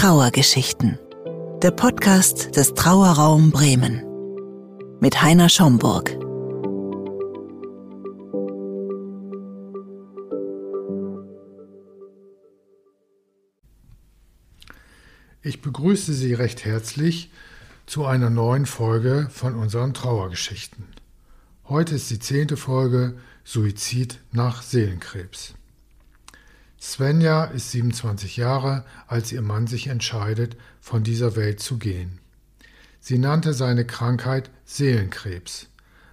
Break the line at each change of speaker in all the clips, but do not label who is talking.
Trauergeschichten. Der Podcast des Trauerraum Bremen. Mit Heiner Schomburg.
Ich begrüße Sie recht herzlich zu einer neuen Folge von unseren Trauergeschichten. Heute ist die zehnte Folge Suizid nach Seelenkrebs. Svenja ist 27 Jahre, als ihr Mann sich entscheidet, von dieser Welt zu gehen. Sie nannte seine Krankheit Seelenkrebs.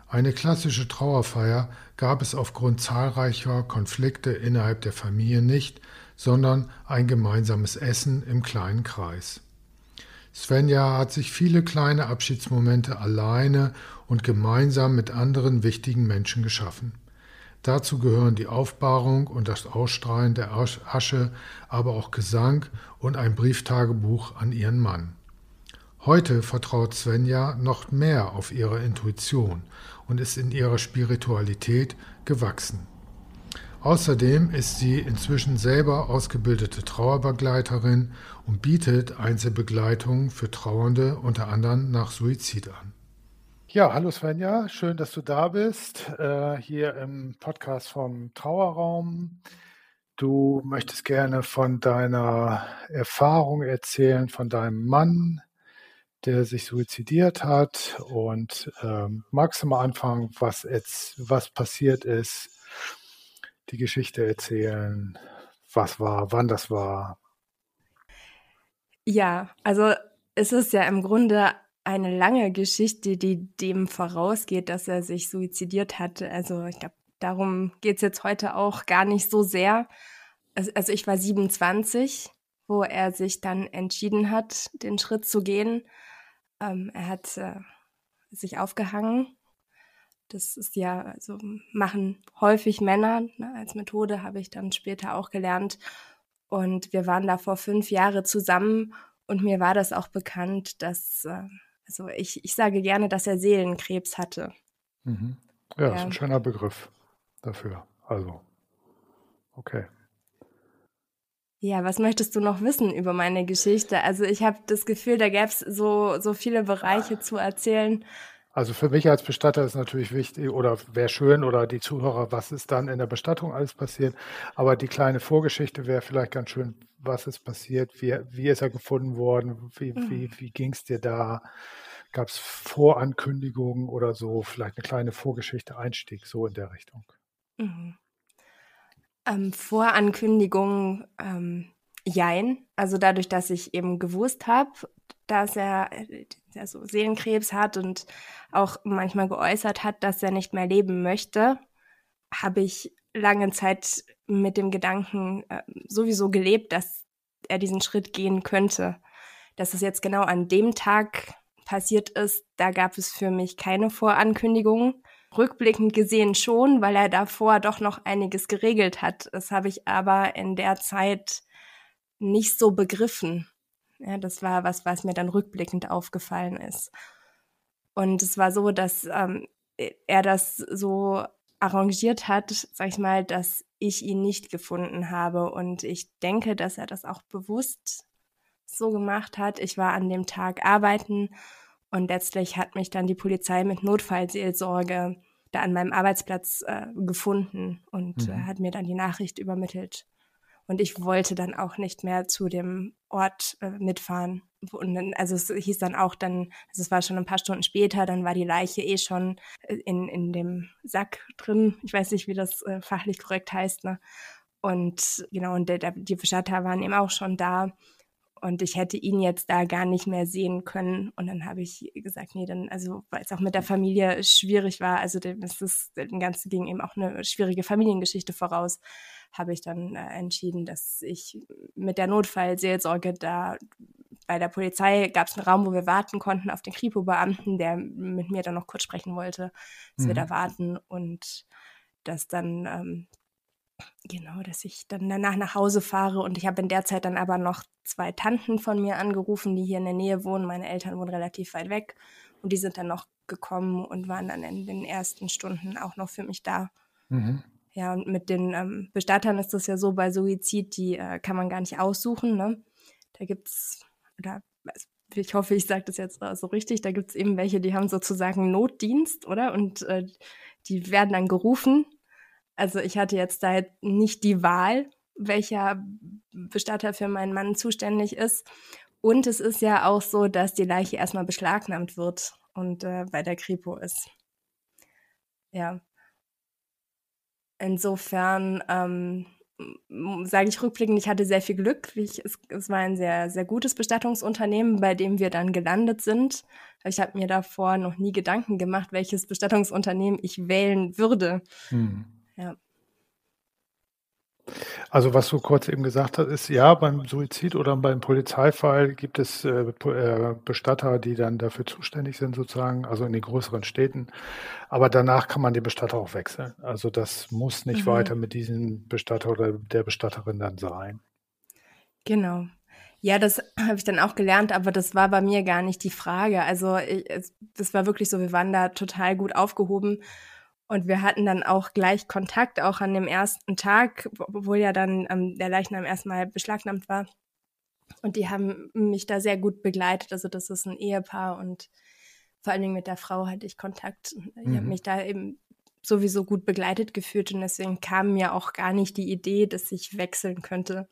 Eine klassische Trauerfeier gab es aufgrund zahlreicher Konflikte innerhalb der Familie nicht, sondern ein gemeinsames Essen im kleinen Kreis. Svenja hat sich viele kleine Abschiedsmomente alleine und gemeinsam mit anderen wichtigen Menschen geschaffen. Dazu gehören die Aufbahrung und das Ausstrahlen der Asche, aber auch Gesang und ein Brieftagebuch an ihren Mann. Heute vertraut Svenja noch mehr auf ihre Intuition und ist in ihrer Spiritualität gewachsen. Außerdem ist sie inzwischen selber ausgebildete Trauerbegleiterin und bietet Einzelbegleitung für Trauernde unter anderem nach Suizid an. Ja, hallo Svenja, schön, dass du da bist, äh, hier im Podcast vom Trauerraum. Du möchtest gerne von deiner Erfahrung erzählen, von deinem Mann, der sich suizidiert hat. Und ähm, magst du mal anfangen, was, jetzt, was passiert ist, die Geschichte erzählen, was war, wann das war?
Ja, also es ist ja im Grunde eine lange Geschichte, die dem vorausgeht, dass er sich suizidiert hat. Also ich glaube, darum geht es jetzt heute auch gar nicht so sehr. Also ich war 27, wo er sich dann entschieden hat, den Schritt zu gehen. Ähm, er hat äh, sich aufgehangen. Das ist ja, also machen häufig Männer. Ne? Als Methode habe ich dann später auch gelernt. Und wir waren da vor fünf Jahren zusammen und mir war das auch bekannt, dass äh, also ich, ich sage gerne, dass er Seelenkrebs hatte.
Mhm. Ja, ja, ist ein schöner Begriff dafür. Also, okay.
Ja, was möchtest du noch wissen über meine Geschichte? Also ich habe das Gefühl, da gäbe es so, so viele Bereiche zu erzählen.
Also für mich als Bestatter ist natürlich wichtig oder wäre schön oder die Zuhörer, was ist dann in der Bestattung alles passiert. Aber die kleine Vorgeschichte wäre vielleicht ganz schön, was ist passiert, wie, wie ist er gefunden worden, wie, mhm. wie, wie ging es dir da? Gab es Vorankündigungen oder so? Vielleicht eine kleine Vorgeschichte, Einstieg, so in der Richtung.
Mhm. Ähm, Vorankündigungen, ähm, jein. Also dadurch, dass ich eben gewusst habe, dass er also Seelenkrebs hat und auch manchmal geäußert hat, dass er nicht mehr leben möchte, habe ich lange Zeit mit dem Gedanken äh, sowieso gelebt, dass er diesen Schritt gehen könnte. Dass es jetzt genau an dem Tag passiert ist, da gab es für mich keine Vorankündigungen. Rückblickend gesehen schon, weil er davor doch noch einiges geregelt hat. Das habe ich aber in der Zeit nicht so begriffen. Ja, das war was, was mir dann rückblickend aufgefallen ist. Und es war so, dass ähm, er das so arrangiert hat, sag ich mal, dass ich ihn nicht gefunden habe. Und ich denke, dass er das auch bewusst so gemacht hat. Ich war an dem Tag arbeiten und letztlich hat mich dann die Polizei mit Notfallseelsorge da an meinem Arbeitsplatz äh, gefunden und äh, mhm. äh, hat mir dann die Nachricht übermittelt. Und ich wollte dann auch nicht mehr zu dem Ort äh, mitfahren. Und dann, also es hieß dann auch dann, also es war schon ein paar Stunden später, dann war die Leiche eh schon äh, in, in dem Sack drin. Ich weiß nicht, wie das äh, fachlich korrekt heißt. Ne? Und genau, und der, der, die Bestatter waren eben auch schon da. Und ich hätte ihn jetzt da gar nicht mehr sehen können. Und dann habe ich gesagt, nee, dann, also weil es auch mit der Familie schwierig war, also dem ist es, dem Ganzen ging eben auch eine schwierige Familiengeschichte voraus habe ich dann äh, entschieden, dass ich mit der Notfallseelsorge da bei der Polizei gab es einen Raum, wo wir warten konnten auf den Kripo-Beamten, der mit mir dann noch kurz sprechen wollte, dass mhm. wir da warten und dass dann ähm, genau, dass ich dann danach nach Hause fahre und ich habe in der Zeit dann aber noch zwei Tanten von mir angerufen, die hier in der Nähe wohnen. Meine Eltern wohnen relativ weit weg und die sind dann noch gekommen und waren dann in den ersten Stunden auch noch für mich da. Mhm. Ja, und mit den ähm, Bestattern ist das ja so bei Suizid, die äh, kann man gar nicht aussuchen. Ne? da gibt's, oder also ich hoffe, ich sage das jetzt so richtig, da gibt's eben welche, die haben sozusagen Notdienst, oder? Und äh, die werden dann gerufen. Also ich hatte jetzt da nicht die Wahl, welcher Bestatter für meinen Mann zuständig ist. Und es ist ja auch so, dass die Leiche erstmal beschlagnahmt wird und äh, bei der Kripo ist. Ja. Insofern ähm, sage ich rückblickend, ich hatte sehr viel Glück. Ich, es, es, war ein sehr, sehr gutes Bestattungsunternehmen, bei dem wir dann gelandet sind. Ich habe mir davor noch nie Gedanken gemacht, welches Bestattungsunternehmen ich wählen würde. Hm. Ja.
Also was du kurz eben gesagt hast, ist ja, beim Suizid oder beim Polizeifall gibt es äh, äh, Bestatter, die dann dafür zuständig sind sozusagen, also in den größeren Städten. Aber danach kann man den Bestatter auch wechseln. Also das muss nicht mhm. weiter mit diesem Bestatter oder der Bestatterin dann sein.
Genau. Ja, das habe ich dann auch gelernt, aber das war bei mir gar nicht die Frage. Also ich, das war wirklich so, wir waren da total gut aufgehoben und wir hatten dann auch gleich Kontakt, auch an dem ersten Tag, obwohl ja dann ähm, der Leichnam erstmal beschlagnahmt war. Und die haben mich da sehr gut begleitet. Also das ist ein Ehepaar und vor allen Dingen mit der Frau hatte ich Kontakt. Ich mhm. habe mich da eben sowieso gut begleitet gefühlt und deswegen kam mir auch gar nicht die Idee, dass ich wechseln könnte.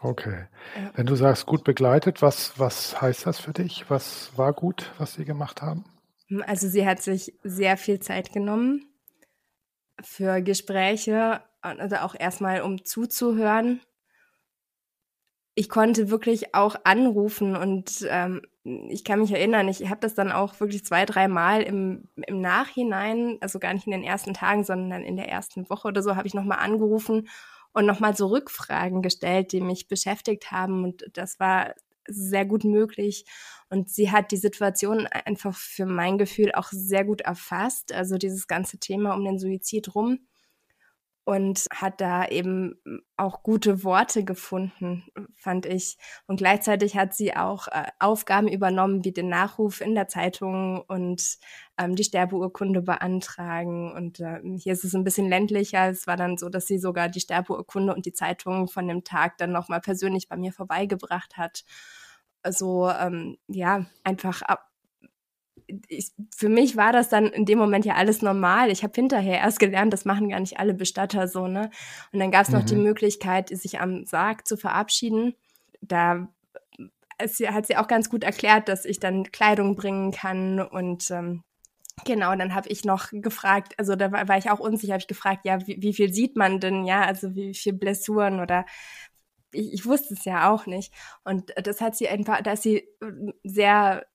Okay. Ja. Wenn du sagst gut begleitet, was, was heißt das für dich? Was war gut, was sie gemacht haben?
Also sie hat sich sehr viel Zeit genommen für Gespräche, also auch erstmal um zuzuhören. Ich konnte wirklich auch anrufen und ähm, ich kann mich erinnern, ich habe das dann auch wirklich zwei, drei Mal im, im Nachhinein, also gar nicht in den ersten Tagen, sondern in der ersten Woche oder so, habe ich nochmal angerufen und nochmal so Rückfragen gestellt, die mich beschäftigt haben. Und das war sehr gut möglich. Und sie hat die Situation einfach für mein Gefühl auch sehr gut erfasst, also dieses ganze Thema um den Suizid rum und hat da eben auch gute Worte gefunden, fand ich. Und gleichzeitig hat sie auch äh, Aufgaben übernommen, wie den Nachruf in der Zeitung und ähm, die Sterbeurkunde beantragen. Und äh, hier ist es ein bisschen ländlicher. Es war dann so, dass sie sogar die Sterbeurkunde und die Zeitung von dem Tag dann nochmal persönlich bei mir vorbeigebracht hat so, ähm, ja, einfach ab. Ich, für mich war das dann in dem Moment ja alles normal. Ich habe hinterher erst gelernt, das machen gar nicht alle Bestatter so, ne? Und dann gab es mhm. noch die mhm. Möglichkeit, sich am Sarg zu verabschieden. Da es, hat sie auch ganz gut erklärt, dass ich dann Kleidung bringen kann und ähm, Genau, dann habe ich noch gefragt, also da war, war ich auch unsicher, habe ich gefragt, ja, wie, wie, viel sieht man denn, ja, also wie viel Blessuren oder ich, ich wusste es ja auch nicht. Und das hat sie einfach, da ist sie äh, sehr,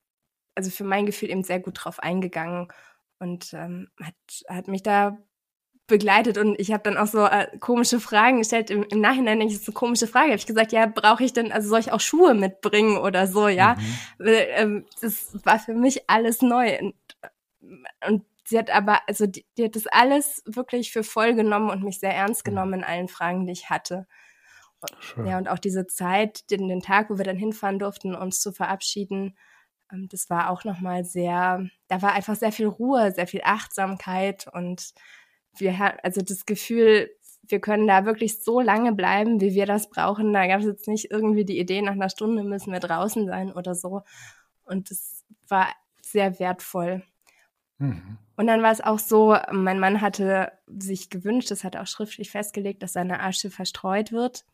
also für mein Gefühl eben sehr gut drauf eingegangen und ähm, hat, hat mich da begleitet und ich habe dann auch so äh, komische Fragen gestellt. Im, Im, Nachhinein denke ich, das ist eine komische Frage. Habe ich gesagt, ja, brauche ich denn, also soll ich auch Schuhe mitbringen oder so, ja? Mhm. Äh, das war für mich alles neu. Und, und sie hat aber, also die, die, hat das alles wirklich für voll genommen und mich sehr ernst mhm. genommen in allen Fragen, die ich hatte. Schön. Ja, und auch diese Zeit, den, den Tag, wo wir dann hinfahren durften, uns zu verabschieden, das war auch nochmal sehr, da war einfach sehr viel Ruhe, sehr viel Achtsamkeit und wir hatten also das Gefühl, wir können da wirklich so lange bleiben, wie wir das brauchen. Da gab es jetzt nicht irgendwie die Idee, nach einer Stunde müssen wir draußen sein oder so. Und das war sehr wertvoll. Mhm. Und dann war es auch so, mein Mann hatte sich gewünscht, das hat er auch schriftlich festgelegt, dass seine Asche verstreut wird.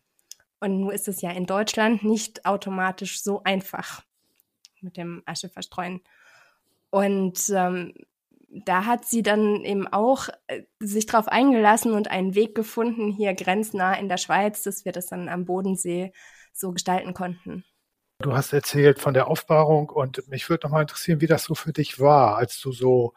Und nun ist es ja in Deutschland nicht automatisch so einfach mit dem Asche verstreuen. Und ähm, da hat sie dann eben auch äh, sich darauf eingelassen und einen Weg gefunden, hier grenznah in der Schweiz, dass wir das dann am Bodensee so gestalten konnten.
Du hast erzählt von der Aufbahrung und mich würde nochmal interessieren, wie das so für dich war, als du so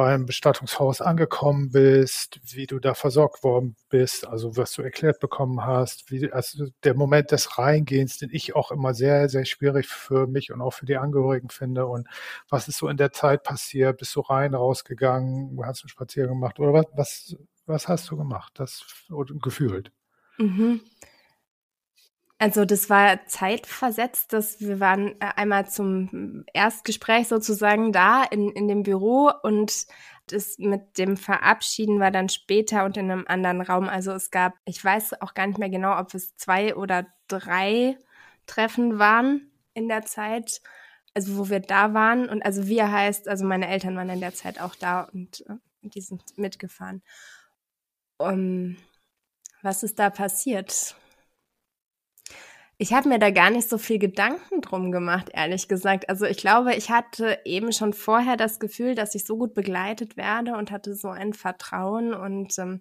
beim Bestattungshaus angekommen bist, wie du da versorgt worden bist, also was du erklärt bekommen hast, wie also der Moment des Reingehens, den ich auch immer sehr, sehr schwierig für mich und auch für die Angehörigen finde. Und was ist so in der Zeit passiert? Bist du rein, rausgegangen, hast du einen Spaziergang gemacht oder was, was, was hast du gemacht? Das gefühlt? Mhm.
Also das war zeitversetzt, dass wir waren äh, einmal zum Erstgespräch sozusagen da in, in dem Büro und das mit dem Verabschieden war dann später und in einem anderen Raum. Also es gab, ich weiß auch gar nicht mehr genau, ob es zwei oder drei Treffen waren in der Zeit, also wo wir da waren. Und also wir heißt, also meine Eltern waren in der Zeit auch da und äh, die sind mitgefahren. Um, was ist da passiert? Ich habe mir da gar nicht so viel Gedanken drum gemacht, ehrlich gesagt. Also ich glaube, ich hatte eben schon vorher das Gefühl, dass ich so gut begleitet werde und hatte so ein Vertrauen und ähm,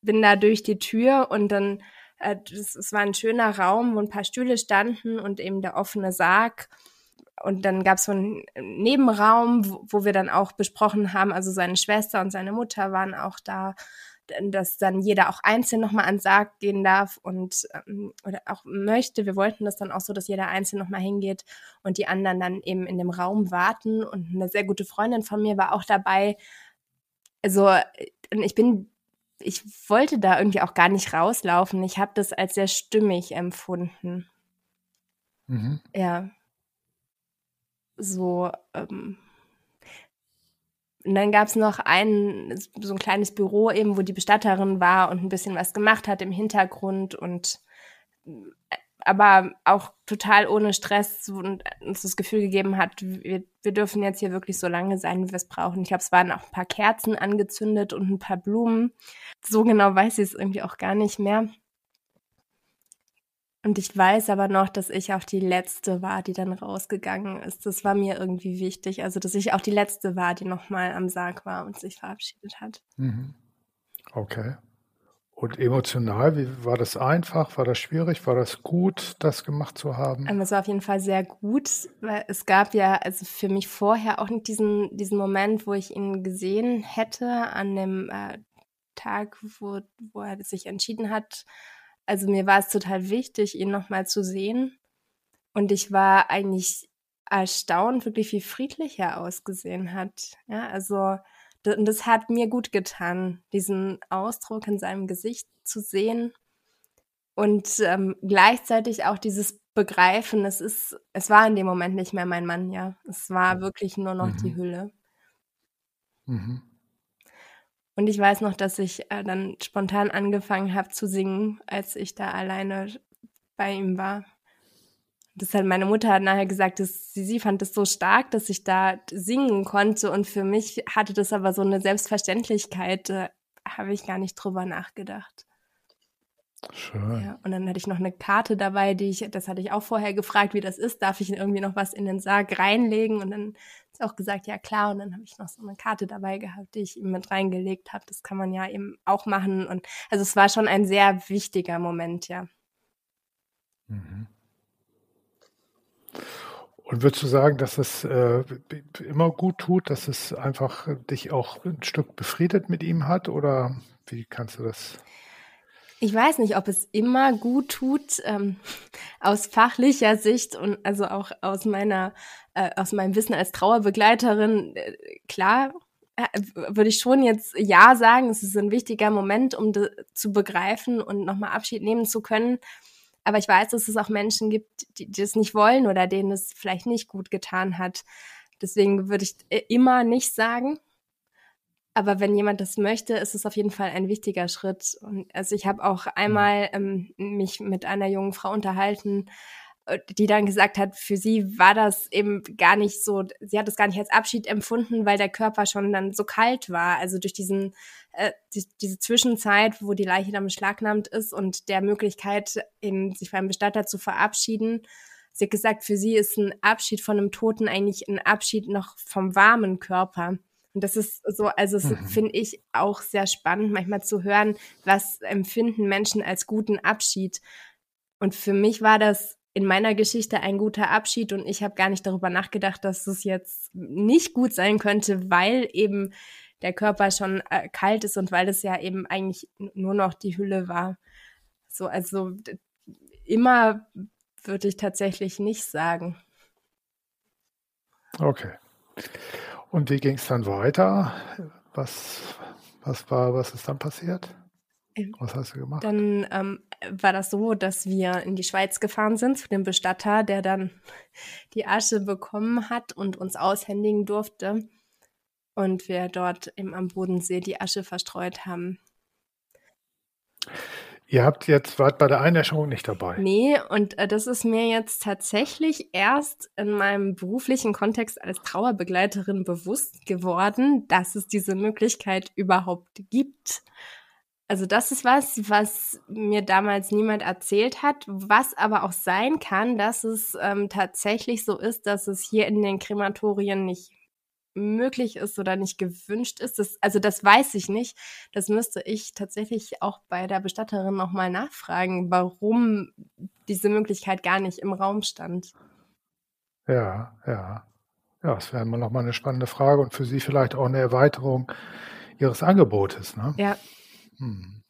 bin da durch die Tür und dann, äh, es war ein schöner Raum, wo ein paar Stühle standen und eben der offene Sarg. Und dann gab es so einen Nebenraum, wo, wo wir dann auch besprochen haben, also seine Schwester und seine Mutter waren auch da dass dann jeder auch einzeln nochmal an Sarg gehen darf und ähm, oder auch möchte. Wir wollten das dann auch so, dass jeder einzeln nochmal hingeht und die anderen dann eben in dem Raum warten. Und eine sehr gute Freundin von mir war auch dabei. Also ich bin, ich wollte da irgendwie auch gar nicht rauslaufen. Ich habe das als sehr stimmig empfunden. Mhm. Ja. So, ähm, und dann gab es noch ein, so ein kleines Büro eben, wo die Bestatterin war und ein bisschen was gemacht hat im Hintergrund und aber auch total ohne Stress und uns das Gefühl gegeben hat, wir, wir dürfen jetzt hier wirklich so lange sein, wie wir es brauchen. Ich glaube, es waren auch ein paar Kerzen angezündet und ein paar Blumen. So genau weiß ich es irgendwie auch gar nicht mehr. Und ich weiß aber noch, dass ich auch die Letzte war, die dann rausgegangen ist. Das war mir irgendwie wichtig. Also, dass ich auch die Letzte war, die nochmal am Sarg war und sich verabschiedet hat. Mhm.
Okay. Und emotional, wie war das einfach? War das schwierig? War das gut, das gemacht zu haben?
Ähm, es war auf jeden Fall sehr gut, weil es gab ja also für mich vorher auch nicht diesen, diesen Moment, wo ich ihn gesehen hätte an dem äh, Tag, wo, wo er sich entschieden hat, also mir war es total wichtig, ihn nochmal zu sehen. Und ich war eigentlich erstaunt, wirklich wie friedlich er ausgesehen hat. Ja, also das, das hat mir gut getan, diesen Ausdruck in seinem Gesicht zu sehen und ähm, gleichzeitig auch dieses Begreifen. Es ist, es war in dem Moment nicht mehr mein Mann, ja. Es war wirklich nur noch mhm. die Hülle. Mhm. Und ich weiß noch, dass ich äh, dann spontan angefangen habe zu singen, als ich da alleine bei ihm war. Das hat meine Mutter hat nachher gesagt, dass sie, sie fand es so stark, dass ich da singen konnte. Und für mich hatte das aber so eine Selbstverständlichkeit, da habe ich gar nicht drüber nachgedacht. Schön. Ja, und dann hatte ich noch eine Karte dabei, die ich, das hatte ich auch vorher gefragt, wie das ist. Darf ich irgendwie noch was in den Sarg reinlegen? Und dann ist auch gesagt, ja klar. Und dann habe ich noch so eine Karte dabei gehabt, die ich ihm mit reingelegt habe. Das kann man ja eben auch machen. Und also es war schon ein sehr wichtiger Moment, ja. Mhm.
Und würdest du sagen, dass es äh, immer gut tut, dass es einfach dich auch ein Stück befriedet mit ihm hat? Oder wie kannst du das?
Ich weiß nicht, ob es immer gut tut, ähm, aus fachlicher Sicht und also auch aus meiner, äh, aus meinem Wissen als Trauerbegleiterin, äh, klar, äh, würde ich schon jetzt ja sagen, es ist ein wichtiger Moment, um zu begreifen und nochmal Abschied nehmen zu können. Aber ich weiß, dass es auch Menschen gibt, die, die das nicht wollen oder denen es vielleicht nicht gut getan hat. Deswegen würde ich äh, immer nicht sagen. Aber wenn jemand das möchte, ist es auf jeden Fall ein wichtiger Schritt. Und also ich habe auch einmal ähm, mich mit einer jungen Frau unterhalten, äh, die dann gesagt hat, für sie war das eben gar nicht so, sie hat es gar nicht als Abschied empfunden, weil der Körper schon dann so kalt war. Also durch diesen, äh, die, diese Zwischenzeit, wo die Leiche dann beschlagnahmt ist und der Möglichkeit, eben sich beim Bestatter zu verabschieden. Sie hat gesagt, für sie ist ein Abschied von einem Toten eigentlich ein Abschied noch vom warmen Körper. Und das ist so, also mhm. finde ich auch sehr spannend, manchmal zu hören, was empfinden Menschen als guten Abschied. Und für mich war das in meiner Geschichte ein guter Abschied und ich habe gar nicht darüber nachgedacht, dass es jetzt nicht gut sein könnte, weil eben der Körper schon äh, kalt ist und weil es ja eben eigentlich nur noch die Hülle war. So, also immer würde ich tatsächlich nicht sagen.
Okay. Und wie ging es dann weiter? Was, was, war, was ist dann passiert? Ähm, was hast du gemacht?
Dann ähm, war das so, dass wir in die Schweiz gefahren sind zu dem Bestatter, der dann die Asche bekommen hat und uns aushändigen durfte. Und wir dort eben am Bodensee die Asche verstreut haben.
Ihr habt jetzt, wart bei der Einäscherung nicht dabei.
Nee, und äh, das ist mir jetzt tatsächlich erst in meinem beruflichen Kontext als Trauerbegleiterin bewusst geworden, dass es diese Möglichkeit überhaupt gibt. Also das ist was, was mir damals niemand erzählt hat, was aber auch sein kann, dass es ähm, tatsächlich so ist, dass es hier in den Krematorien nicht möglich ist oder nicht gewünscht ist. Das, also das weiß ich nicht. Das müsste ich tatsächlich auch bei der Bestatterin nochmal nachfragen, warum diese Möglichkeit gar nicht im Raum stand.
Ja, ja. Ja, das wäre immer nochmal eine spannende Frage und für Sie vielleicht auch eine Erweiterung Ihres Angebotes. Ne?
Ja.
Hm.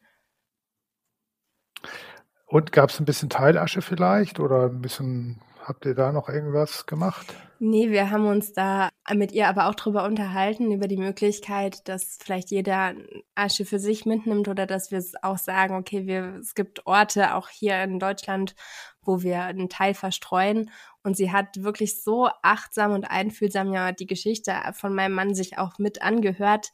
Und gab es ein bisschen Teilasche vielleicht oder ein bisschen, habt ihr da noch irgendwas gemacht?
Nee, wir haben uns da mit ihr aber auch drüber unterhalten, über die Möglichkeit, dass vielleicht jeder Asche für sich mitnimmt oder dass wir es auch sagen, okay, wir, es gibt Orte auch hier in Deutschland, wo wir einen Teil verstreuen. Und sie hat wirklich so achtsam und einfühlsam ja die Geschichte von meinem Mann sich auch mit angehört,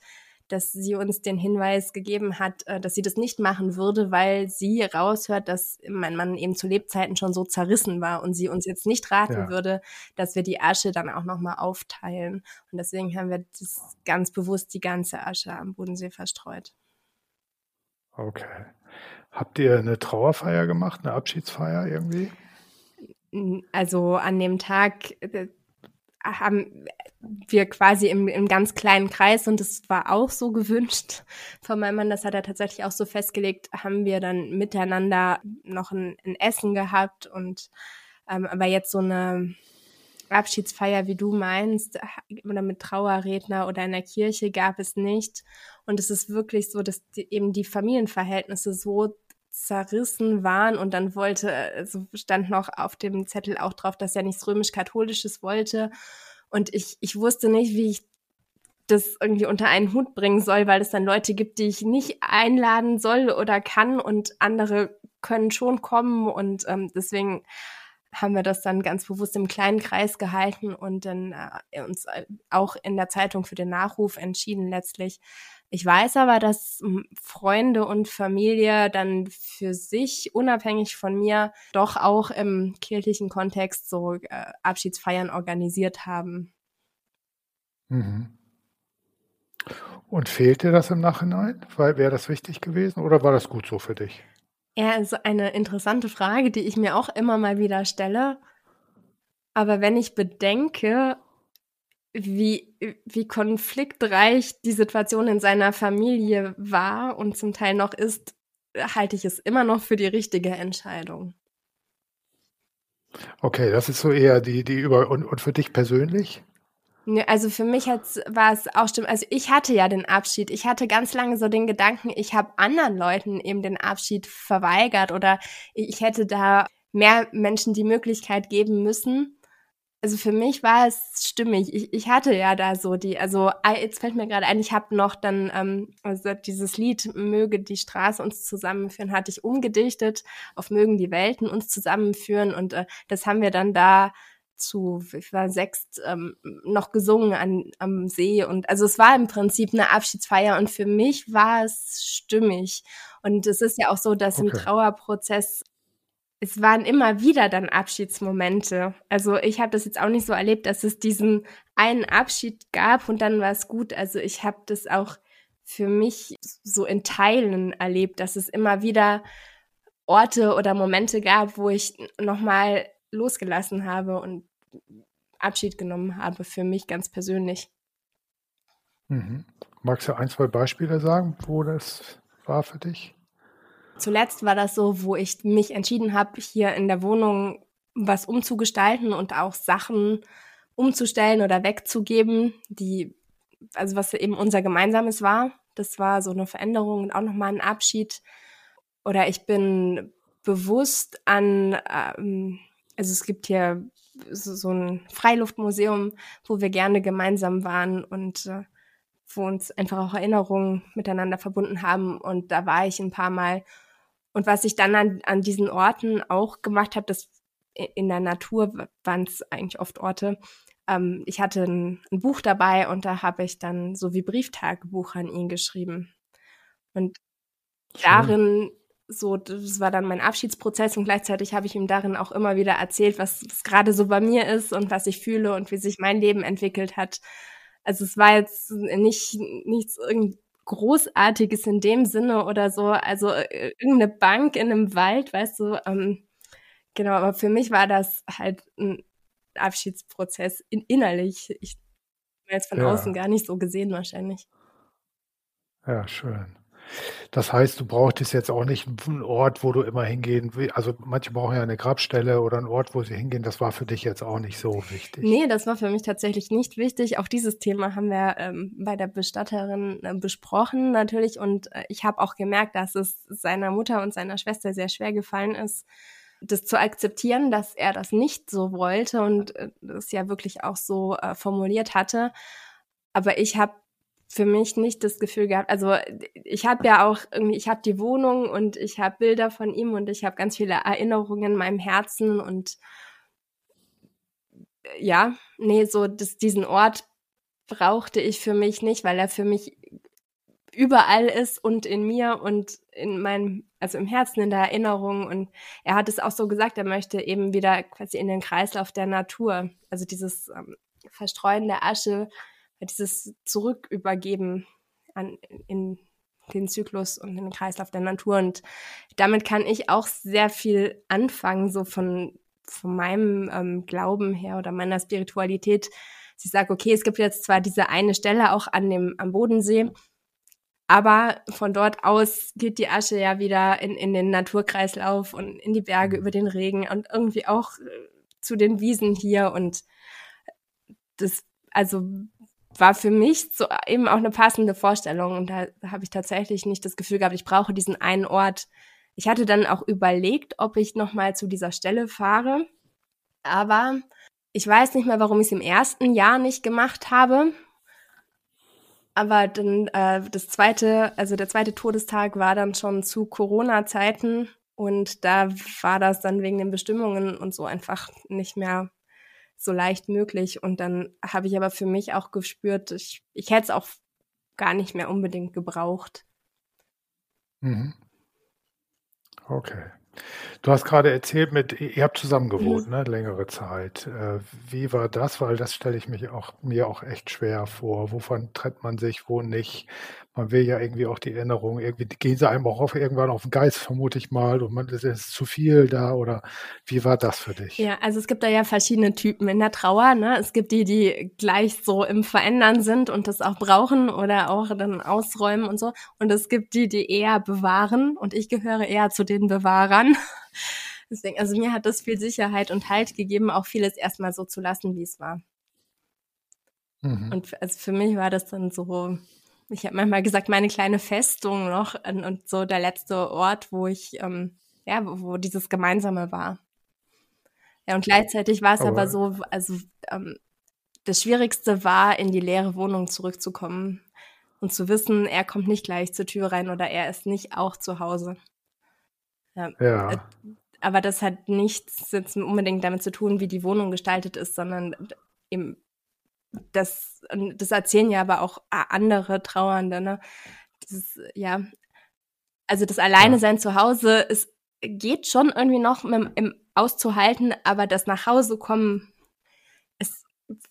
dass sie uns den Hinweis gegeben hat, äh, dass sie das nicht machen würde, weil sie raushört, dass mein Mann eben zu Lebzeiten schon so zerrissen war und sie uns jetzt nicht raten ja. würde, dass wir die Asche dann auch nochmal aufteilen. Und deswegen haben wir das ganz bewusst die ganze Asche am Bodensee verstreut.
Okay. Habt ihr eine Trauerfeier gemacht, eine Abschiedsfeier irgendwie?
Also an dem Tag äh, haben wir quasi im, im ganz kleinen Kreis und das war auch so gewünscht von meinem Mann, das hat er tatsächlich auch so festgelegt, haben wir dann miteinander noch ein, ein Essen gehabt und ähm, aber jetzt so eine Abschiedsfeier, wie du meinst, oder mit Trauerredner oder in der Kirche gab es nicht. Und es ist wirklich so, dass die, eben die Familienverhältnisse so zerrissen waren. Und dann wollte, also stand noch auf dem Zettel auch drauf, dass er nichts römisch-katholisches wollte. Und ich, ich wusste nicht, wie ich das irgendwie unter einen Hut bringen soll, weil es dann Leute gibt, die ich nicht einladen soll oder kann. Und andere können schon kommen. Und ähm, deswegen haben wir das dann ganz bewusst im kleinen Kreis gehalten und dann äh, uns äh, auch in der Zeitung für den Nachruf entschieden letztlich, ich weiß aber, dass hm, Freunde und Familie dann für sich, unabhängig von mir, doch auch im kirchlichen Kontext so äh, Abschiedsfeiern organisiert haben.
Mhm. Und fehlt dir das im Nachhinein? Wäre das wichtig gewesen oder war das gut so für dich?
Ja, also eine interessante Frage, die ich mir auch immer mal wieder stelle. Aber wenn ich bedenke, wie, wie konfliktreich die Situation in seiner Familie war und zum Teil noch ist, halte ich es immer noch für die richtige Entscheidung.
Okay, das ist so eher die, die über und, und für dich persönlich?
Also für mich war es auch stimmt. Also ich hatte ja den Abschied. Ich hatte ganz lange so den Gedanken, ich habe anderen Leuten eben den Abschied verweigert oder ich hätte da mehr Menschen die Möglichkeit geben müssen also für mich war es stimmig. Ich, ich hatte ja da so die, also jetzt fällt mir gerade ein, ich habe noch dann, ähm, also dieses Lied Möge die Straße uns zusammenführen, hatte ich umgedichtet auf Mögen die Welten uns zusammenführen und äh, das haben wir dann da zu, ich war sechs, ähm, noch gesungen an, am See und also es war im Prinzip eine Abschiedsfeier und für mich war es stimmig. Und es ist ja auch so, dass okay. im Trauerprozess es waren immer wieder dann Abschiedsmomente. Also ich habe das jetzt auch nicht so erlebt, dass es diesen einen Abschied gab und dann war es gut. Also ich habe das auch für mich so in Teilen erlebt, dass es immer wieder Orte oder Momente gab, wo ich nochmal losgelassen habe und Abschied genommen habe, für mich ganz persönlich.
Mhm. Magst du ein, zwei Beispiele sagen, wo das war für dich?
Zuletzt war das so, wo ich mich entschieden habe, hier in der Wohnung was umzugestalten und auch Sachen umzustellen oder wegzugeben, die, also was eben unser gemeinsames war. Das war so eine Veränderung und auch nochmal ein Abschied. Oder ich bin bewusst an, ähm, also es gibt hier so, so ein Freiluftmuseum, wo wir gerne gemeinsam waren und äh, wo uns einfach auch Erinnerungen miteinander verbunden haben. Und da war ich ein paar Mal und was ich dann an, an diesen Orten auch gemacht habe, das in der Natur waren es eigentlich oft Orte. Ähm, ich hatte ein, ein, Buch dabei und da habe ich dann so wie Brieftagebuch an ihn geschrieben. Und Schön. darin so, das war dann mein Abschiedsprozess und gleichzeitig habe ich ihm darin auch immer wieder erzählt, was, was gerade so bei mir ist und was ich fühle und wie sich mein Leben entwickelt hat. Also es war jetzt nicht nichts irgendwie Großartiges in dem Sinne oder so. Also äh, irgendeine Bank in einem Wald, weißt du. Ähm, genau, aber für mich war das halt ein Abschiedsprozess in, innerlich. Ich jetzt von ja. außen gar nicht so gesehen wahrscheinlich.
Ja, schön. Das heißt, du brauchtest jetzt auch nicht einen Ort, wo du immer hingehen willst. Also manche brauchen ja eine Grabstelle oder einen Ort, wo sie hingehen. Das war für dich jetzt auch nicht so wichtig.
Nee, das war für mich tatsächlich nicht wichtig. Auch dieses Thema haben wir ähm, bei der Bestatterin äh, besprochen natürlich. Und äh, ich habe auch gemerkt, dass es seiner Mutter und seiner Schwester sehr schwer gefallen ist, das zu akzeptieren, dass er das nicht so wollte und äh, das ja wirklich auch so äh, formuliert hatte. Aber ich habe für mich nicht das Gefühl gehabt, also ich habe ja auch irgendwie, ich habe die Wohnung und ich habe Bilder von ihm und ich habe ganz viele Erinnerungen in meinem Herzen und ja, nee, so das, diesen Ort brauchte ich für mich nicht, weil er für mich überall ist und in mir und in meinem, also im Herzen, in der Erinnerung. Und er hat es auch so gesagt, er möchte eben wieder quasi in den Kreislauf der Natur, also dieses ähm, Verstreuen der Asche, dieses Zurückübergeben an, in den Zyklus und den Kreislauf der Natur. Und damit kann ich auch sehr viel anfangen, so von, von meinem ähm, Glauben her oder meiner Spiritualität. Ich sage, okay, es gibt jetzt zwar diese eine Stelle auch an dem, am Bodensee, aber von dort aus geht die Asche ja wieder in, in den Naturkreislauf und in die Berge über den Regen und irgendwie auch äh, zu den Wiesen hier. Und das, also war für mich so eben auch eine passende Vorstellung. Und da, da habe ich tatsächlich nicht das Gefühl gehabt, ich brauche diesen einen Ort. Ich hatte dann auch überlegt, ob ich nochmal zu dieser Stelle fahre. Aber ich weiß nicht mehr, warum ich es im ersten Jahr nicht gemacht habe. Aber dann äh, das zweite, also der zweite Todestag war dann schon zu Corona-Zeiten und da war das dann wegen den Bestimmungen und so einfach nicht mehr so leicht möglich. Und dann habe ich aber für mich auch gespürt, ich, ich hätte es auch gar nicht mehr unbedingt gebraucht.
Mhm. Okay. Du hast gerade erzählt, mit, ihr habt zusammen gewohnt, mhm. ne, längere Zeit. Äh, wie war das? Weil das stelle ich mich auch, mir auch echt schwer vor. Wovon trennt man sich, wo nicht? Man will ja irgendwie auch die Erinnerung, irgendwie gehen sie einem auch auf, irgendwann auf den Geist, vermute ich mal, und man ist, ist zu viel da oder wie war das für dich?
Ja, also es gibt da ja verschiedene Typen in der Trauer. Ne? Es gibt die, die gleich so im Verändern sind und das auch brauchen oder auch dann ausräumen und so. Und es gibt die, die eher bewahren und ich gehöre eher zu den Bewahrern. Deswegen, also mir hat das viel Sicherheit und Halt gegeben, auch vieles erstmal so zu lassen, wie es war. Mhm. Und also für mich war das dann so, ich habe manchmal gesagt, meine kleine Festung noch und, und so der letzte Ort, wo ich, ähm, ja, wo, wo, dieses Gemeinsame war. Ja, und gleichzeitig war es aber, aber so, also ähm, das Schwierigste war, in die leere Wohnung zurückzukommen und zu wissen, er kommt nicht gleich zur Tür rein oder er ist nicht auch zu Hause. Ja. ja. Aber das hat nichts jetzt unbedingt damit zu tun, wie die Wohnung gestaltet ist, sondern eben das, das erzählen ja aber auch andere Trauernde, ne? Dieses, ja, also das Alleine sein ja. zu Hause ist, geht schon irgendwie noch mit, im auszuhalten, aber das nach Hause kommen, es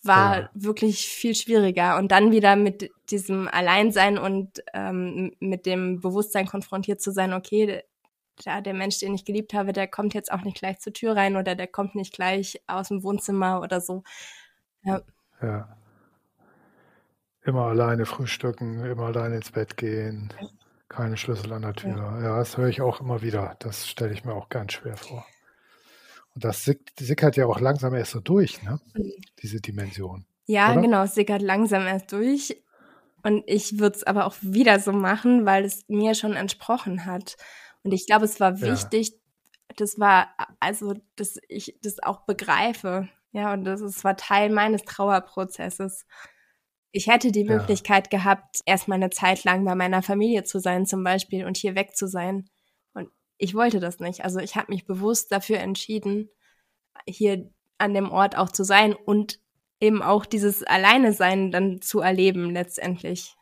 war ja. wirklich viel schwieriger. Und dann wieder mit diesem Alleinsein und ähm, mit dem Bewusstsein konfrontiert zu sein, okay, ja, der Mensch, den ich geliebt habe, der kommt jetzt auch nicht gleich zur Tür rein oder der kommt nicht gleich aus dem Wohnzimmer oder so.
Ja. ja. Immer alleine frühstücken, immer alleine ins Bett gehen, keine Schlüssel an der Tür. Ja, ja das höre ich auch immer wieder. Das stelle ich mir auch ganz schwer vor. Und das sickert ja auch langsam erst so durch, ne? Mhm. Diese Dimension.
Ja, oder? genau, es sickert langsam erst durch. Und ich würde es aber auch wieder so machen, weil es mir schon entsprochen hat. Und ich glaube, es war wichtig, ja. das war, also, dass ich das auch begreife. Ja, und das ist, war Teil meines Trauerprozesses. Ich hätte die ja. Möglichkeit gehabt, erstmal eine Zeit lang bei meiner Familie zu sein, zum Beispiel, und hier weg zu sein. Und ich wollte das nicht. Also ich habe mich bewusst dafür entschieden, hier an dem Ort auch zu sein und eben auch dieses Alleine sein dann zu erleben letztendlich.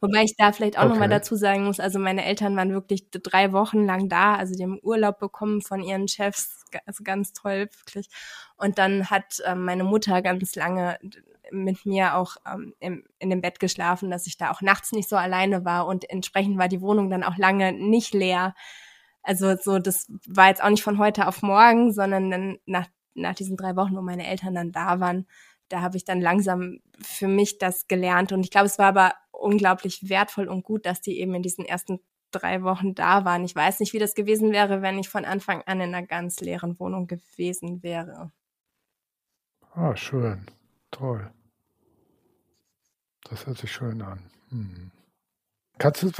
Wobei ich da vielleicht auch okay. nochmal dazu sagen muss, also meine Eltern waren wirklich drei Wochen lang da, also die haben Urlaub bekommen von ihren Chefs, also ganz toll, wirklich. Und dann hat ähm, meine Mutter ganz lange mit mir auch ähm, im, in dem Bett geschlafen, dass ich da auch nachts nicht so alleine war und entsprechend war die Wohnung dann auch lange nicht leer. Also so, das war jetzt auch nicht von heute auf morgen, sondern dann nach, nach diesen drei Wochen, wo meine Eltern dann da waren, da habe ich dann langsam für mich das gelernt. Und ich glaube, es war aber unglaublich wertvoll und gut, dass die eben in diesen ersten drei Wochen da waren. Ich weiß nicht, wie das gewesen wäre, wenn ich von Anfang an in einer ganz leeren Wohnung gewesen wäre.
Ah, schön. Toll. Das hört sich schön an. Hm. Kannst du,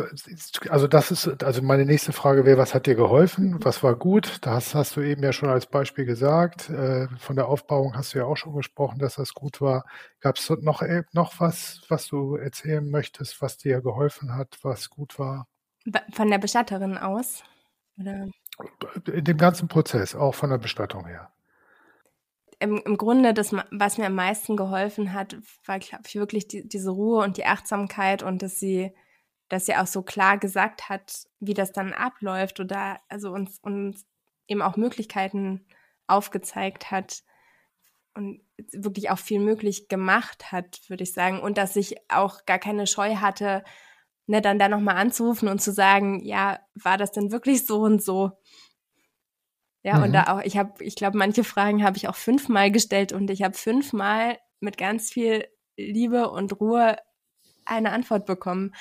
also das ist, also meine nächste Frage wäre, was hat dir geholfen? Was war gut? Das hast du eben ja schon als Beispiel gesagt. Äh, von der Aufbauung hast du ja auch schon gesprochen, dass das gut war. Gab es noch, äh, noch was, was du erzählen möchtest, was dir geholfen hat, was gut war?
Von der Bestatterin aus? Oder?
In dem ganzen Prozess, auch von der Bestattung her
im, im Grunde das, was mir am meisten geholfen hat, war, glaube ich, wirklich die, diese Ruhe und die Achtsamkeit und dass sie, dass sie auch so klar gesagt hat, wie das dann abläuft oder also uns, uns eben auch Möglichkeiten aufgezeigt hat und wirklich auch viel möglich gemacht hat, würde ich sagen. Und dass ich auch gar keine Scheu hatte, ne, dann da nochmal anzurufen und zu sagen, ja, war das denn wirklich so und so? Ja, mhm. und da auch, ich habe, ich glaube, manche Fragen habe ich auch fünfmal gestellt und ich habe fünfmal mit ganz viel Liebe und Ruhe eine Antwort bekommen.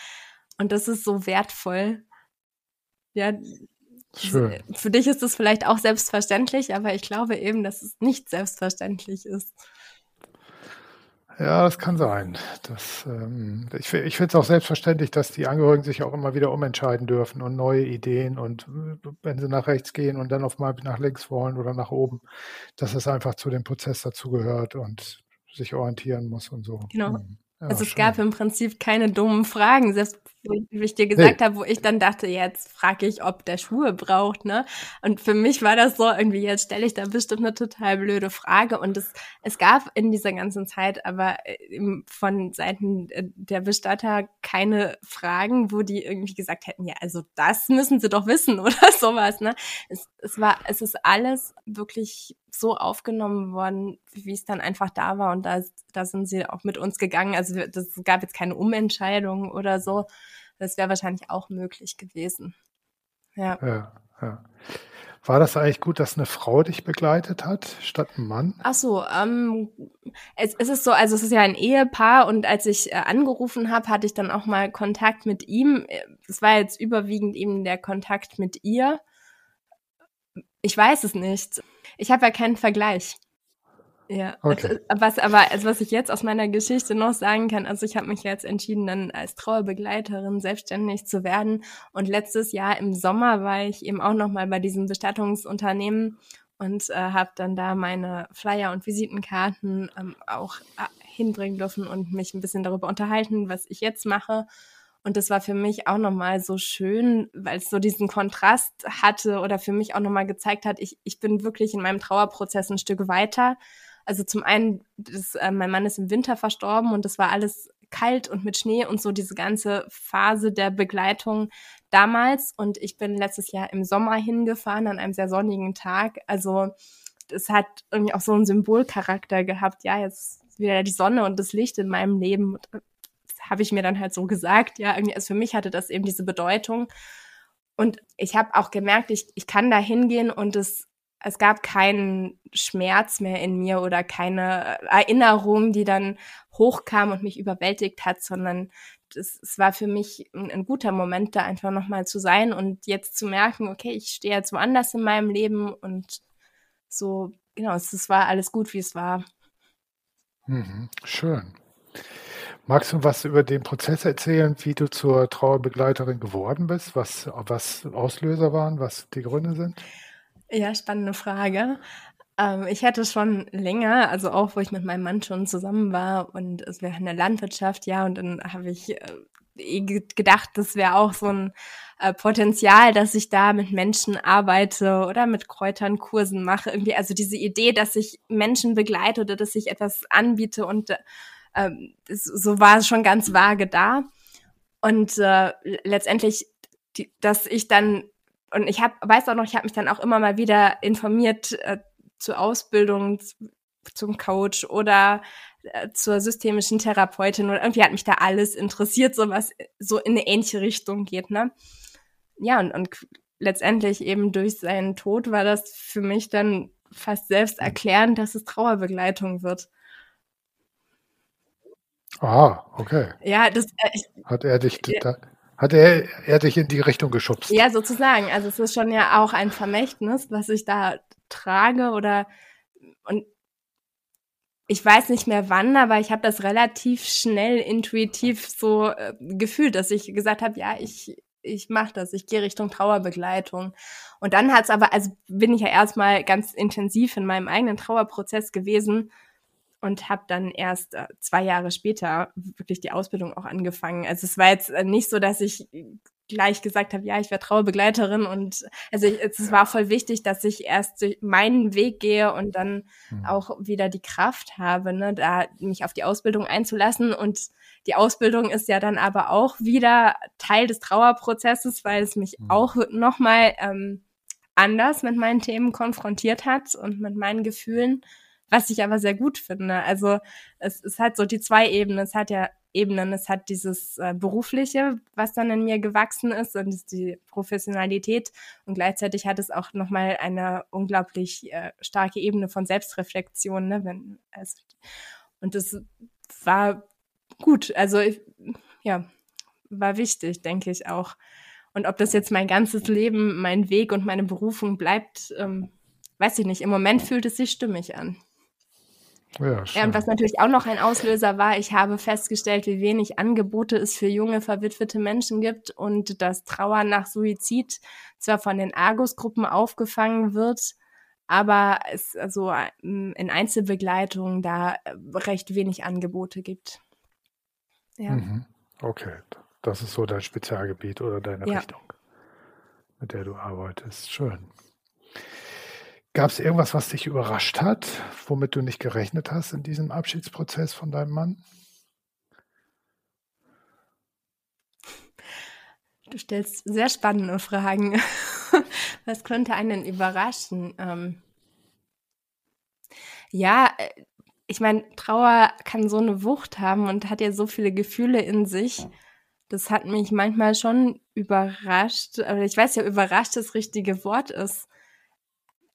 Und das ist so wertvoll. Ja, Schön. für dich ist es vielleicht auch selbstverständlich, aber ich glaube eben, dass es nicht selbstverständlich ist.
Ja, das kann sein. Das, ähm, ich ich finde es auch selbstverständlich, dass die Angehörigen sich auch immer wieder umentscheiden dürfen und neue Ideen und wenn sie nach rechts gehen und dann auf mal nach links wollen oder nach oben, dass es einfach zu dem Prozess dazugehört und sich orientieren muss und so.
Genau. Mhm. Ja, also es schön. gab im Prinzip keine dummen Fragen, selbst wie ich dir gesagt nee. habe, wo ich dann dachte, jetzt frage ich, ob der Schuhe braucht, ne? Und für mich war das so irgendwie, jetzt stelle ich da bestimmt eine total blöde Frage. Und es, es gab in dieser ganzen Zeit aber äh, von Seiten äh, der Bestatter keine Fragen, wo die irgendwie gesagt hätten, ja, also das müssen sie doch wissen oder sowas, ne? Es, es war, es ist alles wirklich so aufgenommen worden, wie es dann einfach da war. Und da, da sind sie auch mit uns gegangen. Also das gab jetzt keine Umentscheidung oder so. Das wäre wahrscheinlich auch möglich gewesen. Ja.
ja, ja. War das eigentlich gut, dass eine Frau dich begleitet hat, statt ein Mann?
Ach so, ähm, es, es ist so, also es ist ja ein Ehepaar und als ich äh, angerufen habe, hatte ich dann auch mal Kontakt mit ihm. Es war jetzt überwiegend eben der Kontakt mit ihr. Ich weiß es nicht. Ich habe ja keinen Vergleich. Ja, okay. also, was aber, also was ich jetzt aus meiner Geschichte noch sagen kann, also ich habe mich jetzt entschieden, dann als Trauerbegleiterin selbstständig zu werden. Und letztes Jahr im Sommer war ich eben auch noch mal bei diesem Bestattungsunternehmen und äh, habe dann da meine Flyer und Visitenkarten ähm, auch äh, hinbringen dürfen und mich ein bisschen darüber unterhalten, was ich jetzt mache. Und das war für mich auch nochmal so schön, weil es so diesen Kontrast hatte oder für mich auch nochmal gezeigt hat, ich, ich bin wirklich in meinem Trauerprozess ein Stück weiter also zum einen, das, äh, mein Mann ist im Winter verstorben und das war alles kalt und mit Schnee und so diese ganze Phase der Begleitung damals. Und ich bin letztes Jahr im Sommer hingefahren an einem sehr sonnigen Tag. Also es hat irgendwie auch so einen Symbolcharakter gehabt. Ja, jetzt wieder die Sonne und das Licht in meinem Leben. Das habe ich mir dann halt so gesagt. Ja, irgendwie, also für mich hatte das eben diese Bedeutung. Und ich habe auch gemerkt, ich, ich kann da hingehen und es es gab keinen Schmerz mehr in mir oder keine Erinnerung, die dann hochkam und mich überwältigt hat, sondern es, es war für mich ein, ein guter Moment, da einfach nochmal zu sein und jetzt zu merken, okay, ich stehe jetzt woanders in meinem Leben und so, genau, es, es war alles gut, wie es war.
Mhm, schön. Magst du was über den Prozess erzählen, wie du zur Trauerbegleiterin geworden bist, was, was Auslöser waren, was die Gründe sind?
Ja, spannende Frage. Ähm, ich hatte schon länger, also auch, wo ich mit meinem Mann schon zusammen war und es wäre eine Landwirtschaft, ja, und dann habe ich äh, eh gedacht, das wäre auch so ein äh, Potenzial, dass ich da mit Menschen arbeite oder mit Kräutern Kursen mache. Irgendwie, also diese Idee, dass ich Menschen begleite oder dass ich etwas anbiete und äh, so war es schon ganz vage da. Und äh, letztendlich, die, dass ich dann, und ich hab, weiß auch noch, ich habe mich dann auch immer mal wieder informiert äh, zur Ausbildung zum Coach oder äh, zur systemischen Therapeutin oder irgendwie hat mich da alles interessiert, so was so in eine ähnliche Richtung geht, ne? Ja, und, und letztendlich eben durch seinen Tod war das für mich dann fast selbst erklären, dass es Trauerbegleitung wird.
Ah, okay.
Ja, das äh,
ich, hat er dich da, hat er, er dich in die Richtung geschubst.
Ja, sozusagen. Also es ist schon ja auch ein Vermächtnis, was ich da trage oder und ich weiß nicht mehr wann, aber ich habe das relativ schnell intuitiv so äh, gefühlt, dass ich gesagt habe, ja, ich ich mache das, ich gehe Richtung Trauerbegleitung. Und dann hat's aber, also bin ich ja erstmal ganz intensiv in meinem eigenen Trauerprozess gewesen und habe dann erst äh, zwei Jahre später wirklich die Ausbildung auch angefangen. Also es war jetzt äh, nicht so, dass ich gleich gesagt habe, ja, ich werde Trauerbegleiterin und also ich, es war voll wichtig, dass ich erst meinen Weg gehe und dann mhm. auch wieder die Kraft habe, ne, da mich auf die Ausbildung einzulassen und die Ausbildung ist ja dann aber auch wieder Teil des Trauerprozesses, weil es mich mhm. auch nochmal ähm, anders mit meinen Themen konfrontiert hat und mit meinen Gefühlen, was ich aber sehr gut finde. Also es, es hat so die zwei Ebenen. Es hat ja Ebenen. Es hat dieses äh, Berufliche, was dann in mir gewachsen ist und ist die Professionalität. Und gleichzeitig hat es auch nochmal eine unglaublich äh, starke Ebene von Selbstreflexion. Ne? Wenn, also, und das war gut. Also ich, ja, war wichtig, denke ich auch. Und ob das jetzt mein ganzes Leben, mein Weg und meine Berufung bleibt, ähm, weiß ich nicht. Im Moment fühlt es sich stimmig an. Ja, ja, und was natürlich auch noch ein Auslöser war, ich habe festgestellt, wie wenig Angebote es für junge, verwitwete Menschen gibt und dass Trauer nach Suizid zwar von den Argus-Gruppen aufgefangen wird, aber es also ähm, in Einzelbegleitung da recht wenig Angebote gibt.
Ja. Mhm. Okay, das ist so dein Spezialgebiet oder deine ja. Richtung, mit der du arbeitest. Schön. Gab es irgendwas, was dich überrascht hat, womit du nicht gerechnet hast in diesem Abschiedsprozess von deinem Mann?
Du stellst sehr spannende Fragen. Was könnte einen überraschen? Ähm ja, äh, ich meine, Trauer kann so eine Wucht haben und hat ja so viele Gefühle in sich. Das hat mich manchmal schon überrascht. Aber ich weiß ja, überrascht das richtige Wort ist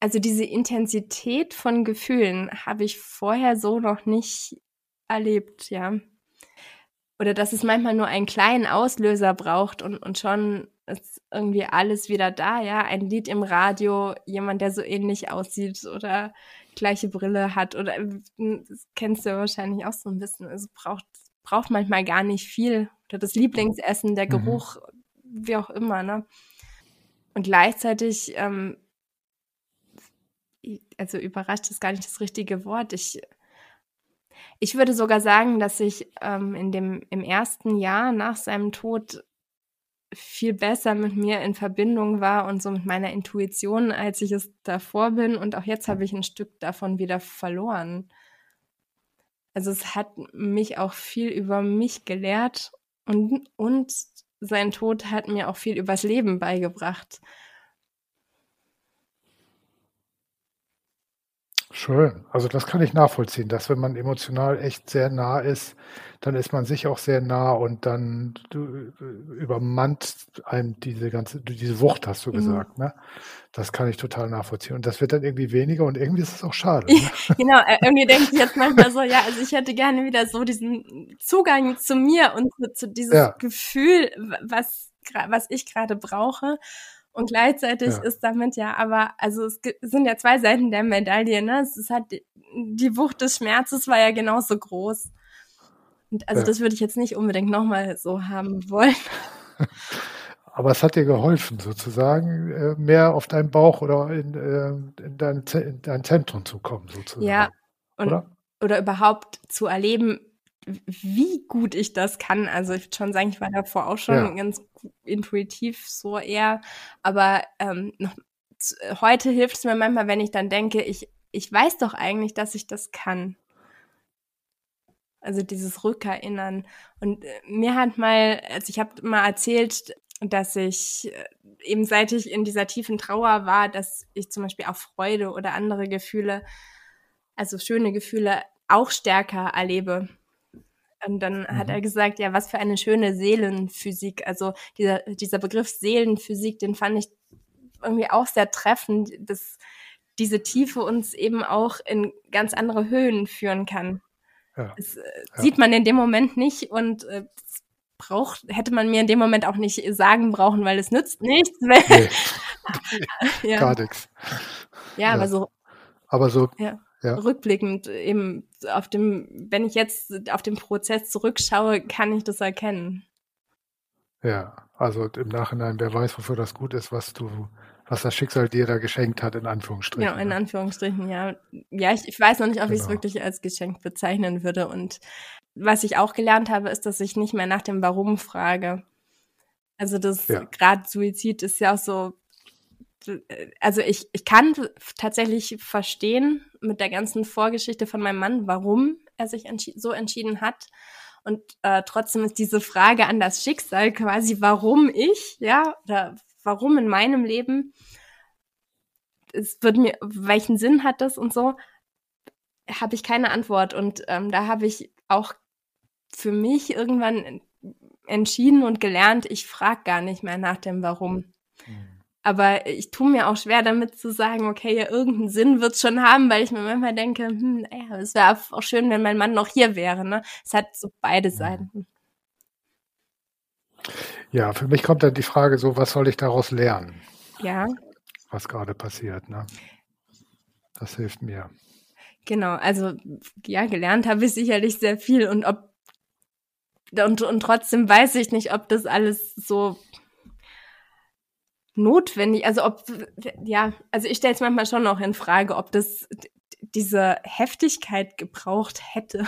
also diese Intensität von Gefühlen habe ich vorher so noch nicht erlebt, ja. Oder dass es manchmal nur einen kleinen Auslöser braucht und, und schon ist irgendwie alles wieder da, ja. Ein Lied im Radio, jemand, der so ähnlich aussieht oder gleiche Brille hat oder das kennst du ja wahrscheinlich auch so ein bisschen. Also braucht, braucht manchmal gar nicht viel. Oder das Lieblingsessen, der mhm. Geruch, mhm. wie auch immer, ne? Und gleichzeitig ähm, also überrascht ist gar nicht das richtige Wort. Ich, ich würde sogar sagen, dass ich ähm, in dem, im ersten Jahr nach seinem Tod viel besser mit mir in Verbindung war und so mit meiner Intuition, als ich es davor bin. Und auch jetzt habe ich ein Stück davon wieder verloren. Also es hat mich auch viel über mich gelehrt und, und sein Tod hat mir auch viel übers Leben beigebracht.
Schön. Also das kann ich nachvollziehen, dass wenn man emotional echt sehr nah ist, dann ist man sich auch sehr nah und dann du, übermannt einem diese ganze, diese Wucht, hast du mhm. gesagt, ne? Das kann ich total nachvollziehen. Und das wird dann irgendwie weniger und irgendwie ist es auch schade. Ne?
genau, äh, irgendwie denke ich jetzt manchmal so, ja, also ich hätte gerne wieder so diesen Zugang zu mir und zu, zu dieses ja. Gefühl, was, was ich gerade brauche. Und gleichzeitig ja. ist damit ja aber, also es sind ja zwei Seiten der Medaille, ne? Es ist halt, die Wucht des Schmerzes war ja genauso groß. Und also ja. das würde ich jetzt nicht unbedingt nochmal so haben wollen.
Aber es hat dir geholfen, sozusagen, äh, mehr auf deinen Bauch oder in, äh, in, dein, in dein Zentrum zu kommen, sozusagen.
Ja, und, oder? oder überhaupt zu erleben, wie gut ich das kann. Also ich würde schon sagen, ich war davor auch schon ja. ganz intuitiv so eher, aber ähm, noch, heute hilft es mir manchmal, wenn ich dann denke, ich, ich weiß doch eigentlich, dass ich das kann. Also dieses Rückerinnern. Und äh, mir hat mal, also ich habe mal erzählt, dass ich äh, eben seit ich in dieser tiefen Trauer war, dass ich zum Beispiel auch Freude oder andere Gefühle, also schöne Gefühle, auch stärker erlebe. Und dann mhm. hat er gesagt, ja, was für eine schöne Seelenphysik. Also dieser, dieser Begriff Seelenphysik, den fand ich irgendwie auch sehr treffend, dass diese Tiefe uns eben auch in ganz andere Höhen führen kann. Ja. Das äh, ja. sieht man in dem Moment nicht und äh, braucht, hätte man mir in dem Moment auch nicht sagen brauchen, weil es nützt nichts. Nee.
ja. Gar nichts.
Ja, aber so.
Aber so.
Ja. Rückblickend eben auf dem, wenn ich jetzt auf den Prozess zurückschaue, kann ich das erkennen.
Ja, also im Nachhinein, wer weiß, wofür das gut ist, was du was das Schicksal dir da geschenkt hat, in Anführungsstrichen.
Ja, in Anführungsstrichen, ja. Ja, ich, ich weiß noch nicht, ob genau. ich es wirklich als Geschenk bezeichnen würde. Und was ich auch gelernt habe, ist, dass ich nicht mehr nach dem Warum frage. Also das ja. gerade Suizid ist ja auch so, also ich, ich kann tatsächlich verstehen mit der ganzen Vorgeschichte von meinem Mann, warum er sich entschi so entschieden hat. Und äh, trotzdem ist diese Frage an das Schicksal quasi, warum ich, ja, oder warum in meinem Leben, es wird mir, welchen Sinn hat das und so, habe ich keine Antwort. Und ähm, da habe ich auch für mich irgendwann entschieden und gelernt, ich frage gar nicht mehr nach dem Warum. Mhm. Aber ich tue mir auch schwer damit zu sagen, okay, ja, irgendeinen Sinn wird es schon haben, weil ich mir manchmal denke, hm, naja, es wäre auch schön, wenn mein Mann noch hier wäre. Ne? Es hat so beide mhm. Seiten.
Ja, für mich kommt dann die Frage so, was soll ich daraus lernen?
Ja.
Was gerade passiert, ne? Das hilft mir.
Genau, also ja, gelernt habe ich sicherlich sehr viel und ob und, und trotzdem weiß ich nicht, ob das alles so notwendig, also ob ja, also ich stelle es manchmal schon noch in Frage, ob das diese Heftigkeit gebraucht hätte.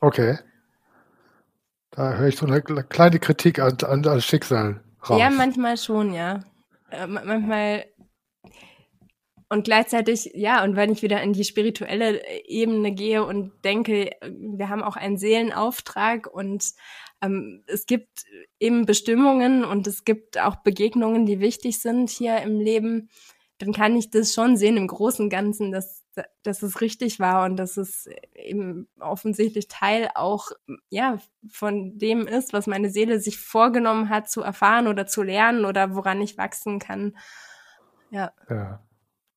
Okay. Da höre ich so eine kleine Kritik an, an das Schicksal raus.
Ja, manchmal schon, ja. Äh, manchmal und gleichzeitig, ja, und wenn ich wieder in die spirituelle Ebene gehe und denke, wir haben auch einen Seelenauftrag und ähm, es gibt eben Bestimmungen und es gibt auch Begegnungen, die wichtig sind hier im Leben, dann kann ich das schon sehen im Großen und Ganzen, dass dass es richtig war und dass es eben offensichtlich Teil auch ja von dem ist, was meine Seele sich vorgenommen hat zu erfahren oder zu lernen oder woran ich wachsen kann. Ja. ja.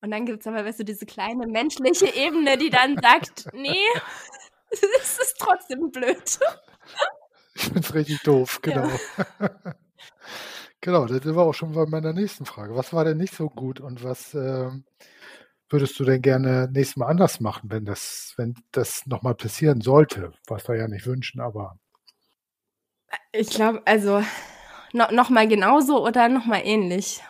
Und dann gibt es aber, weißt du, diese kleine menschliche Ebene, die dann sagt, nee, es ist trotzdem blöd.
Ich finde es richtig doof, genau. Ja. genau, das war auch schon bei meiner nächsten Frage. Was war denn nicht so gut und was ähm, würdest du denn gerne nächstes Mal anders machen, wenn das, wenn das nochmal passieren sollte? Was wir ja nicht wünschen, aber.
Ich glaube, also no, nochmal genauso oder nochmal ähnlich?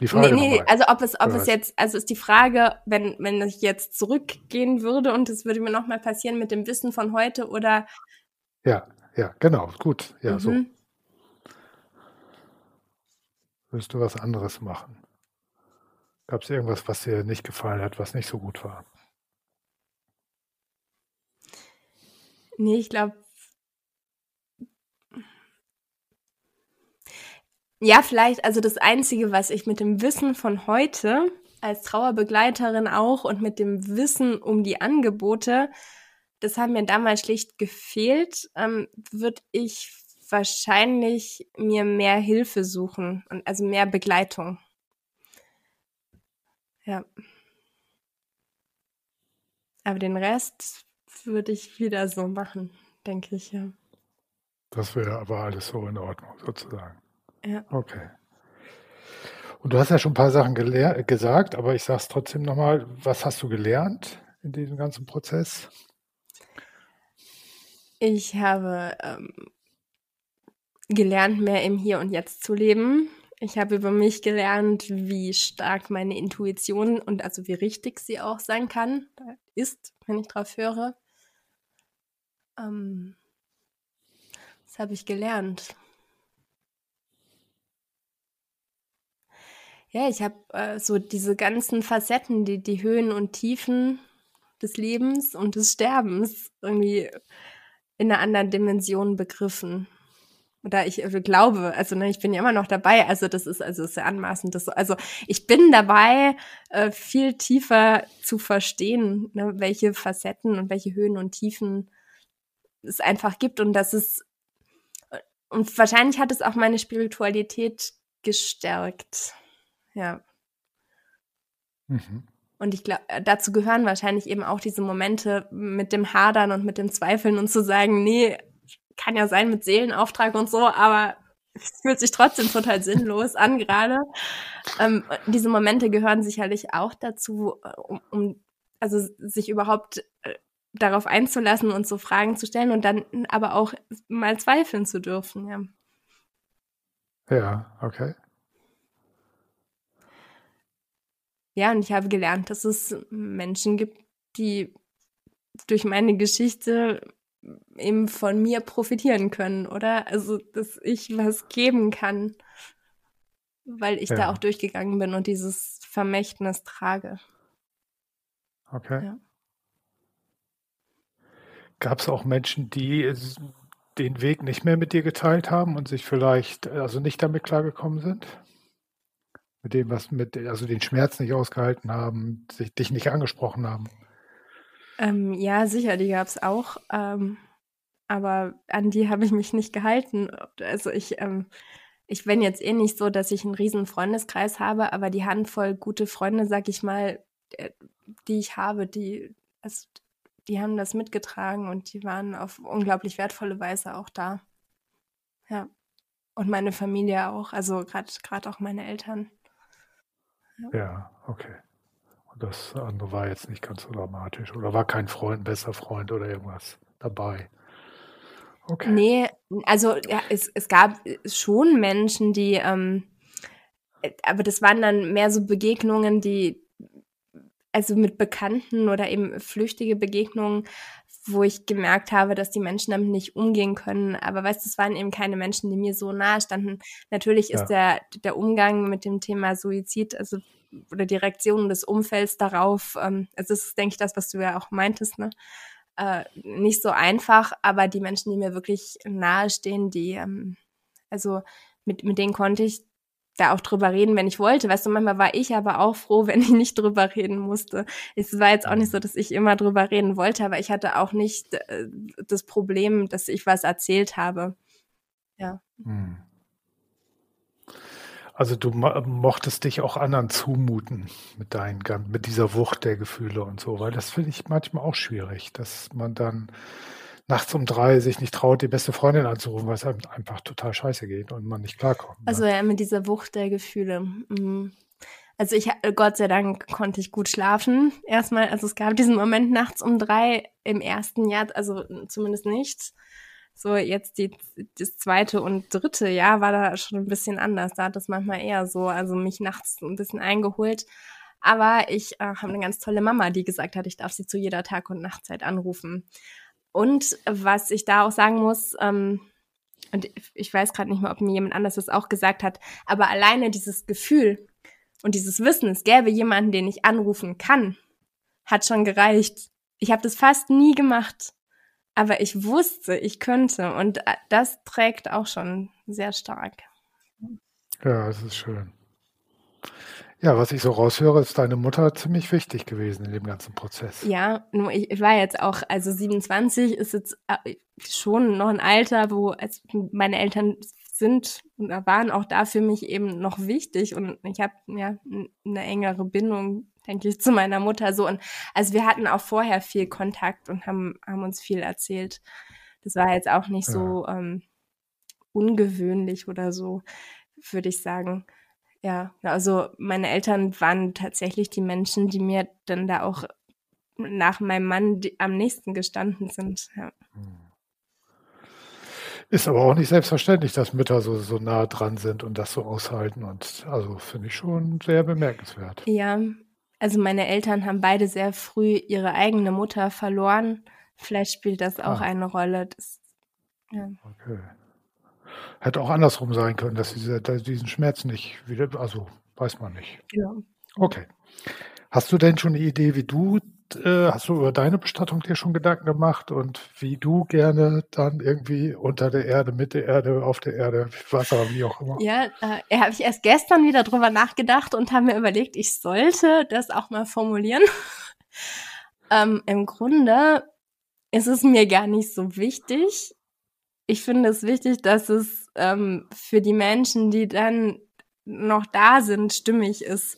Die Frage
nee, nee, also ob es, ob es jetzt, also ist die Frage, wenn, wenn ich jetzt zurückgehen würde und es würde mir nochmal passieren mit dem Wissen von heute oder.
Ja, ja, genau, gut, ja, mhm. so. Würdest du was anderes machen? Gab es irgendwas, was dir nicht gefallen hat, was nicht so gut war?
Nee, ich glaube. Ja, vielleicht, also das Einzige, was ich mit dem Wissen von heute als Trauerbegleiterin auch und mit dem Wissen um die Angebote, das hat mir damals schlicht gefehlt, ähm, würde ich wahrscheinlich mir mehr Hilfe suchen und also mehr Begleitung. Ja. Aber den Rest würde ich wieder so machen, denke ich, ja.
Das wäre aber alles so in Ordnung, sozusagen.
Ja.
Okay. Und du hast ja schon ein paar Sachen gesagt, aber ich sage es trotzdem nochmal. Was hast du gelernt in diesem ganzen Prozess?
Ich habe ähm, gelernt, mehr im Hier und Jetzt zu leben. Ich habe über mich gelernt, wie stark meine Intuition und also wie richtig sie auch sein kann, ist, wenn ich drauf höre. Ähm, das habe ich gelernt. Ja, ich habe äh, so diese ganzen Facetten, die, die Höhen und Tiefen des Lebens und des Sterbens irgendwie in einer anderen Dimension begriffen. Oder ich äh, glaube, also ne, ich bin ja immer noch dabei, also das ist also sehr anmaßend. Das, also ich bin dabei, äh, viel tiefer zu verstehen, ne, welche Facetten und welche Höhen und Tiefen es einfach gibt und dass es äh, und wahrscheinlich hat es auch meine Spiritualität gestärkt. Ja. Mhm. Und ich glaube, äh, dazu gehören wahrscheinlich eben auch diese Momente mit dem Hadern und mit dem Zweifeln und zu sagen, nee, kann ja sein mit Seelenauftrag und so, aber es fühlt sich trotzdem total sinnlos an gerade. Ähm, diese Momente gehören sicherlich auch dazu, äh, um, um also sich überhaupt äh, darauf einzulassen und so Fragen zu stellen und dann aber auch mal zweifeln zu dürfen, ja.
Ja, okay.
Ja, und ich habe gelernt, dass es Menschen gibt, die durch meine Geschichte eben von mir profitieren können, oder? Also, dass ich was geben kann, weil ich ja. da auch durchgegangen bin und dieses Vermächtnis trage.
Okay. Ja. Gab es auch Menschen, die den Weg nicht mehr mit dir geteilt haben und sich vielleicht also nicht damit klargekommen sind? Mit dem, was mit, also den Schmerz nicht ausgehalten haben, sich dich nicht angesprochen haben?
Ähm, ja, sicher, die gab es auch. Ähm, aber an die habe ich mich nicht gehalten. Also ich, ähm, ich bin jetzt eh nicht so, dass ich einen riesen Freundeskreis habe, aber die Handvoll gute Freunde, sag ich mal, äh, die ich habe, die, also, die haben das mitgetragen und die waren auf unglaublich wertvolle Weise auch da. Ja. Und meine Familie auch, also gerade auch meine Eltern.
Ja. okay. Und das andere war jetzt nicht ganz so dramatisch. Oder war kein Freund, besser Freund oder irgendwas dabei?
Okay. Nee, also ja, es, es gab schon Menschen, die, ähm, äh, aber das waren dann mehr so Begegnungen, die, also mit Bekannten oder eben flüchtige Begegnungen, wo ich gemerkt habe, dass die Menschen damit nicht umgehen können. Aber weißt du, es waren eben keine Menschen, die mir so nahe standen. Natürlich ist ja. der, der Umgang mit dem Thema Suizid, also oder die Reaktion des Umfelds darauf, ähm, also das ist, denke ich, das, was du ja auch meintest, ne? Äh, nicht so einfach, aber die Menschen, die mir wirklich nahestehen, die, ähm, also mit, mit denen konnte ich da auch drüber reden, wenn ich wollte. Weißt du, manchmal war ich aber auch froh, wenn ich nicht drüber reden musste. Es war jetzt auch nicht so, dass ich immer drüber reden wollte, aber ich hatte auch nicht äh, das Problem, dass ich was erzählt habe. Ja. Hm.
Also du mochtest dich auch anderen zumuten mit deinen, mit dieser Wucht der Gefühle und so, weil das finde ich manchmal auch schwierig, dass man dann nachts um drei sich nicht traut, die beste Freundin anzurufen, weil es einem einfach total scheiße geht und man nicht klarkommt. Ne?
Also ja, mit dieser Wucht der Gefühle. Mhm. Also ich, Gott sei Dank konnte ich gut schlafen. Erstmal, also es gab diesen Moment nachts um drei im ersten Jahr, also zumindest nicht. So, jetzt die, das zweite und dritte Jahr war da schon ein bisschen anders. Da hat das manchmal eher so, also mich nachts ein bisschen eingeholt. Aber ich äh, habe eine ganz tolle Mama, die gesagt hat, ich darf sie zu jeder Tag- und Nachtzeit anrufen. Und was ich da auch sagen muss, ähm, und ich weiß gerade nicht mehr, ob mir jemand anders das auch gesagt hat, aber alleine dieses Gefühl und dieses Wissen, es gäbe jemanden, den ich anrufen kann, hat schon gereicht. Ich habe das fast nie gemacht aber ich wusste, ich könnte und äh, das trägt auch schon sehr stark.
Ja, das ist schön. Ja, was ich so raushöre, ist deine Mutter ziemlich wichtig gewesen in dem ganzen Prozess.
Ja, nur ich, ich war jetzt auch, also 27 ist jetzt äh, schon noch ein Alter, wo meine Eltern sind und waren auch da für mich eben noch wichtig und ich habe ja eine engere Bindung denke ich, zu meiner Mutter so. Und also wir hatten auch vorher viel Kontakt und haben, haben uns viel erzählt. Das war jetzt auch nicht ja. so ähm, ungewöhnlich oder so, würde ich sagen. Ja, also meine Eltern waren tatsächlich die Menschen, die mir dann da auch nach meinem Mann am nächsten gestanden sind. Ja.
Ist aber auch nicht selbstverständlich, dass Mütter so, so nah dran sind und das so aushalten. Und also finde ich schon sehr bemerkenswert.
Ja, also meine Eltern haben beide sehr früh ihre eigene Mutter verloren. Vielleicht spielt das auch ah. eine Rolle. Das,
ja. Okay. Hätte auch andersrum sein können, dass sie diesen Schmerz nicht wieder, also weiß man nicht. Genau. Okay. Hast du denn schon eine Idee, wie du äh, hast du über deine Bestattung dir schon Gedanken gemacht und wie du gerne dann irgendwie unter der Erde, mit der Erde, auf der Erde, Wasser, wie auch immer?
Ja, äh, habe ich erst gestern wieder drüber nachgedacht und habe mir überlegt, ich sollte das auch mal formulieren. ähm, Im Grunde ist es mir gar nicht so wichtig. Ich finde es wichtig, dass es ähm, für die Menschen, die dann noch da sind, stimmig ist.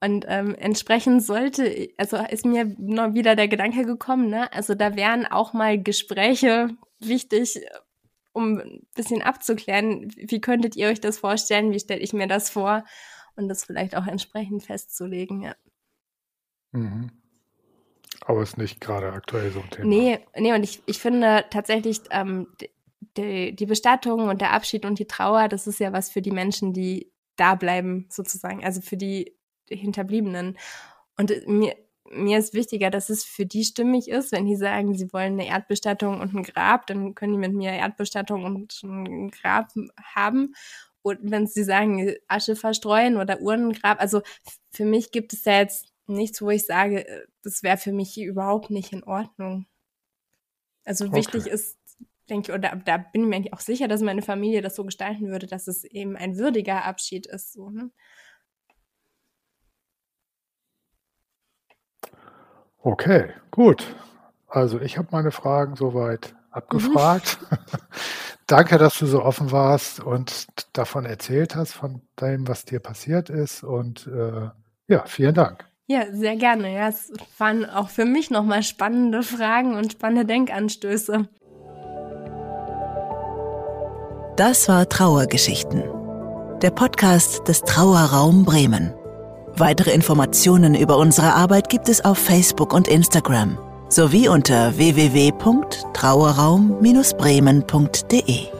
Und ähm, entsprechend sollte, also ist mir noch wieder der Gedanke gekommen, ne? Also da wären auch mal Gespräche wichtig, um ein bisschen abzuklären, wie könntet ihr euch das vorstellen, wie stelle ich mir das vor und das vielleicht auch entsprechend festzulegen, ja.
Mhm. Aber ist nicht gerade aktuell so ein Thema.
Nee, nee, und ich, ich finde tatsächlich, ähm, die, die Bestattung und der Abschied und die Trauer, das ist ja was für die Menschen, die da bleiben, sozusagen, also für die Hinterbliebenen. Und mir, mir ist wichtiger, dass es für die stimmig ist. Wenn die sagen, sie wollen eine Erdbestattung und ein Grab, dann können die mit mir Erdbestattung und ein Grab haben. Und wenn sie sagen, Asche verstreuen oder Urnengrab, also für mich gibt es da jetzt nichts, wo ich sage, das wäre für mich überhaupt nicht in Ordnung. Also okay. wichtig ist, denke ich, oder da bin ich mir eigentlich auch sicher, dass meine Familie das so gestalten würde, dass es eben ein würdiger Abschied ist. So, ne?
Okay, gut. Also ich habe meine Fragen soweit abgefragt. Mhm. Danke, dass du so offen warst und davon erzählt hast, von dem, was dir passiert ist. Und äh, ja, vielen Dank.
Ja, sehr gerne. Ja, es waren auch für mich nochmal spannende Fragen und spannende Denkanstöße.
Das war Trauergeschichten, der Podcast des Trauerraum Bremen. Weitere Informationen über unsere Arbeit gibt es auf Facebook und Instagram sowie unter www.trauerraum-bremen.de.